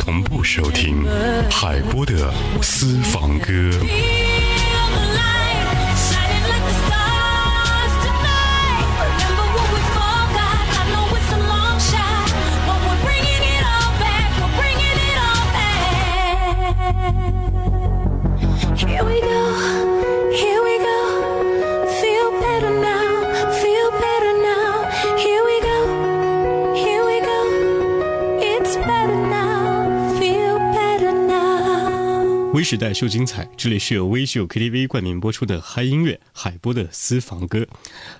同步收听海波的私房歌。时代秀精彩，这里是由微秀 KTV 冠名播出的嗨音乐海波的私房歌，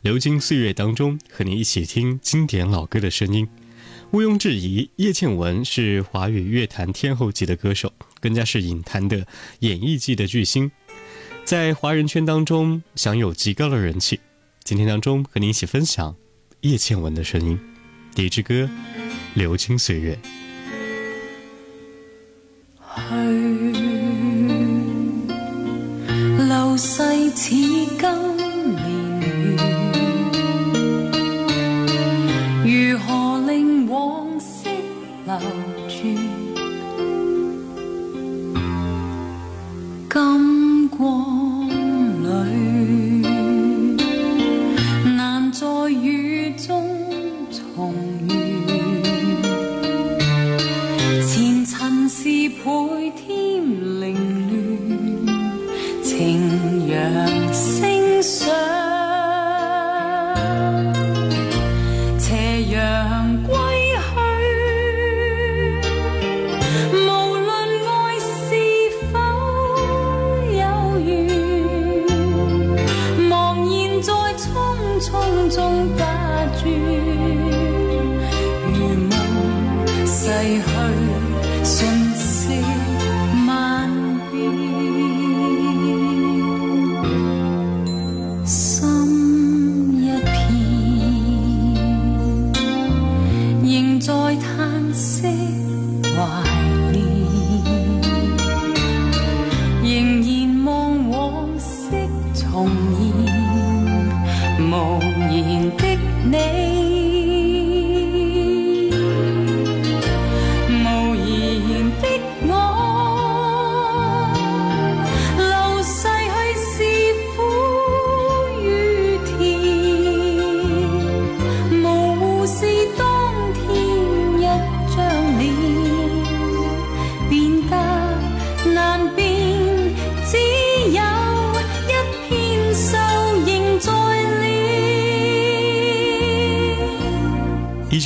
流金岁月当中和你一起听经典老歌的声音。毋庸置疑，叶倩文是华语乐坛天后级的歌手，更加是影坛的演艺界的巨星，在华人圈当中享有极高的人气。今天当中和你一起分享叶倩文的声音，第一支歌《流金岁月》。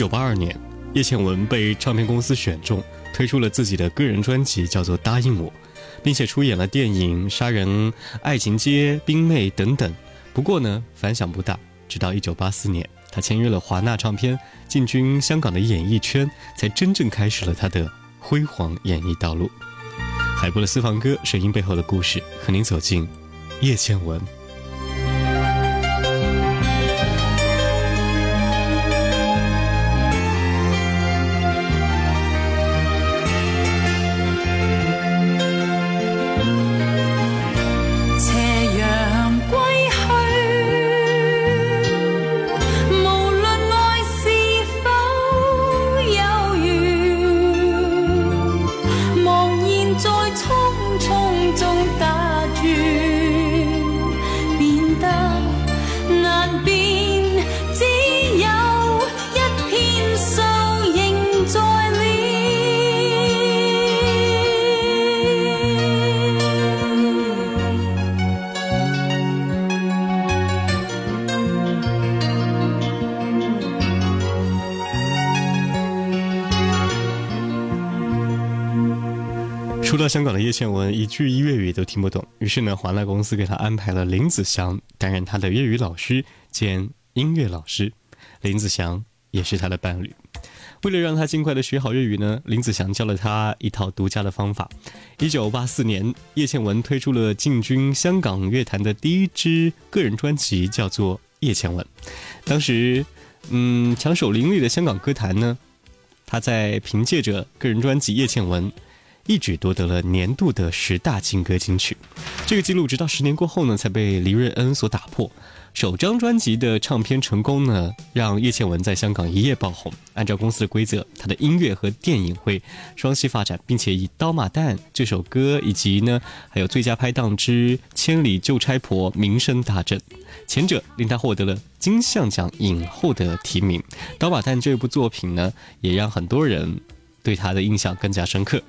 九八二年，叶倩文被唱片公司选中，推出了自己的个人专辑，叫做《答应我》，并且出演了电影《杀人爱情街》《冰妹》等等。不过呢，反响不大。直到一九八四年，她签约了华纳唱片，进军香港的演艺圈，才真正开始了她的辉煌演艺道路。海波的私房歌，声音背后的故事，和您走进叶倩文。香港的叶倩文一句粤语都听不懂，于是呢，华纳公司给他安排了林子祥担任他的粤语老师兼音乐老师。林子祥也是他的伴侣。为了让他尽快的学好粤语呢，林子祥教了他一套独家的方法。一九八四年，叶倩文推出了进军香港乐坛的第一支个人专辑，叫做《叶倩文》。当时，嗯，抢手林立的香港歌坛呢，他在凭借着个人专辑《叶倩文》，一举夺得了年度的十大金歌金曲。这个记录直到十年过后呢，才被黎瑞恩所打破。首张专辑的唱片成功呢，让叶倩文在香港一夜爆红。按照公司的规则，她的音乐和电影会双栖发展，并且以《刀马旦》这首歌以及呢，还有最佳拍档之《千里救差婆》名声大振。前者令她获得了金像奖影后的提名，《刀马旦》这部作品呢，也让很多人对他的印象更加深刻。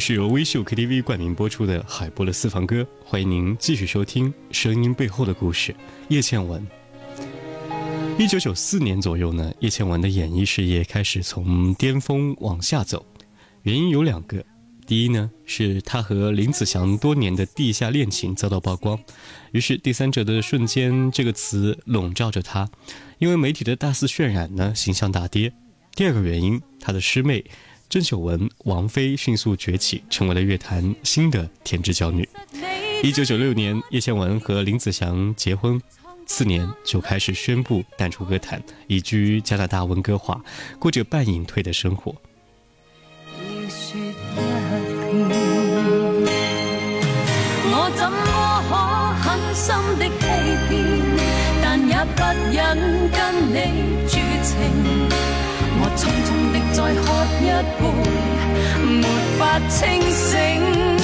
是由微秀 KTV 冠名播出的海波的私房歌，欢迎您继续收听声音背后的故事。叶倩文，一九九四年左右呢，叶倩文的演艺事业开始从巅峰往下走，原因有两个，第一呢是她和林子祥多年的地下恋情遭到曝光，于是“第三者的瞬间”这个词笼罩着她，因为媒体的大肆渲染呢，形象大跌。第二个原因，她的师妹。郑秀文、王菲迅速崛起，成为了乐坛新的天之娇女。一九九六年，叶倩文和林子祥结婚，次年就开始宣布淡出歌坛，移居加拿大温哥华，过着半隐退的生活。我怎么可狠心的欺骗？但也不忍跟你绝情。我匆匆再喝一杯，没法清醒。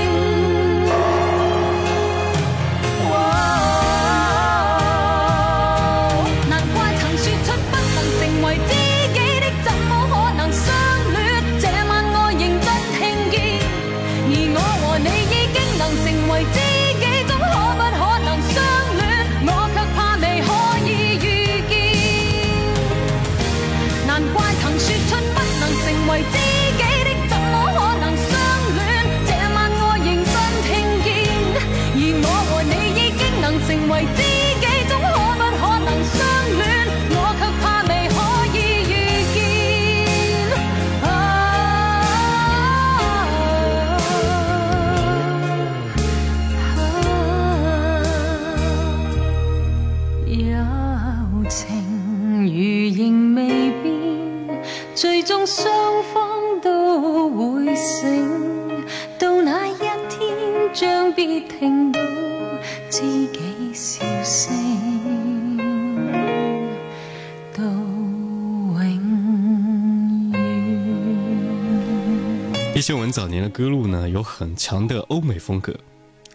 叶倩文早年的歌路呢，有很强的欧美风格，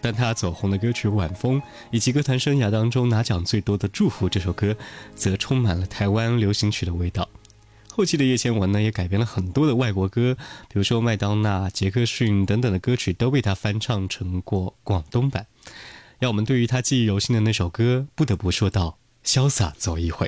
但她走红的歌曲《晚风》以及歌坛生涯当中拿奖最多的《祝福》这首歌，则充满了台湾流行曲的味道。后期的叶倩文呢，也改编了很多的外国歌，比如说麦当娜、杰克逊等等的歌曲，都被她翻唱成过广东版。让我们对于她记忆犹新的那首歌，不得不说到《潇洒走一回》。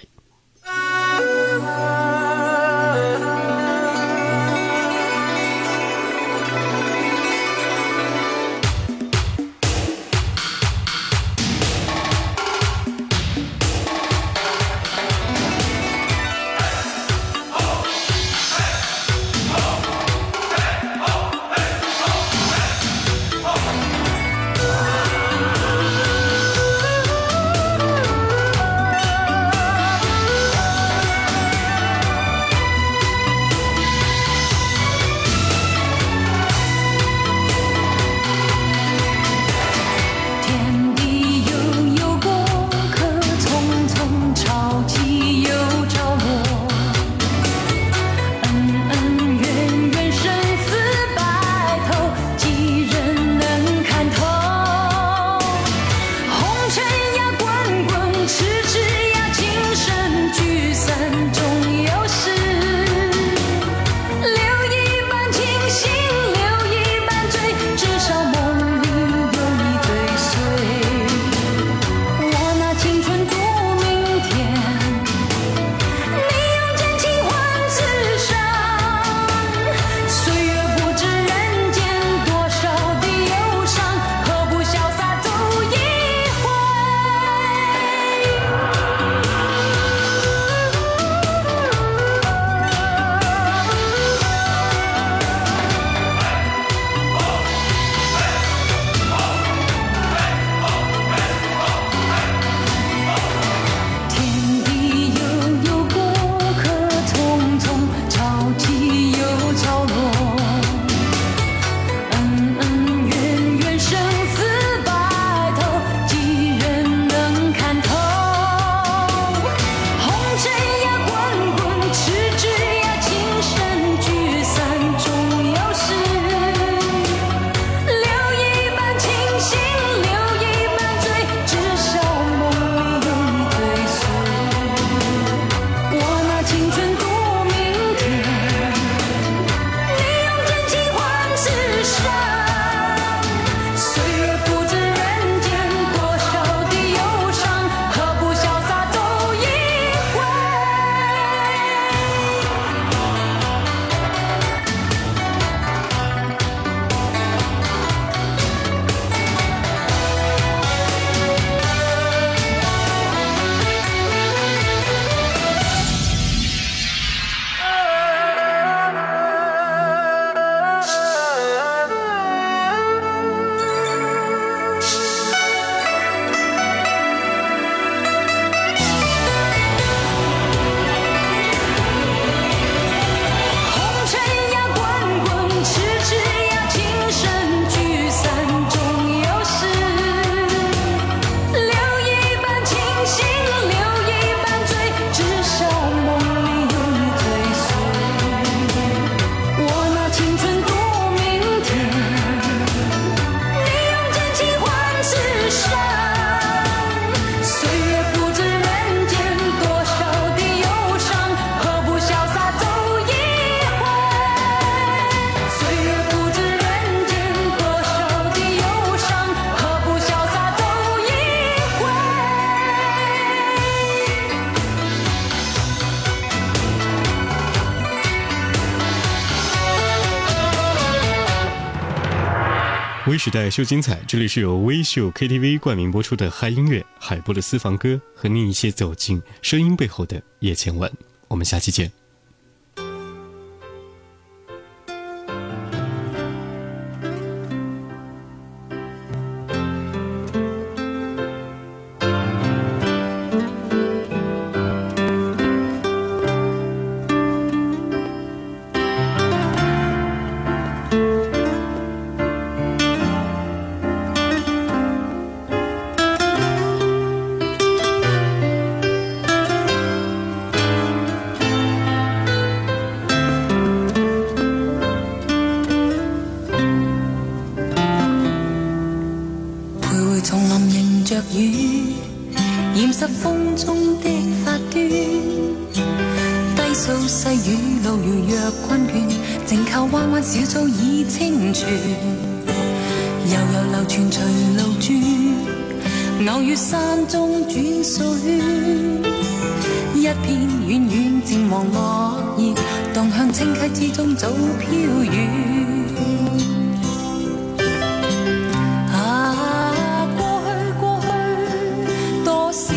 微时代秀精彩，这里是由微秀 KTV 冠名播出的嗨音乐海波的私房歌，和你一起走进声音背后的夜千万。我们下期见。小草已清泉，悠悠流泉随路转，偶遇山中转水，一片远远渐黄落叶，荡向清溪之中早飘远。小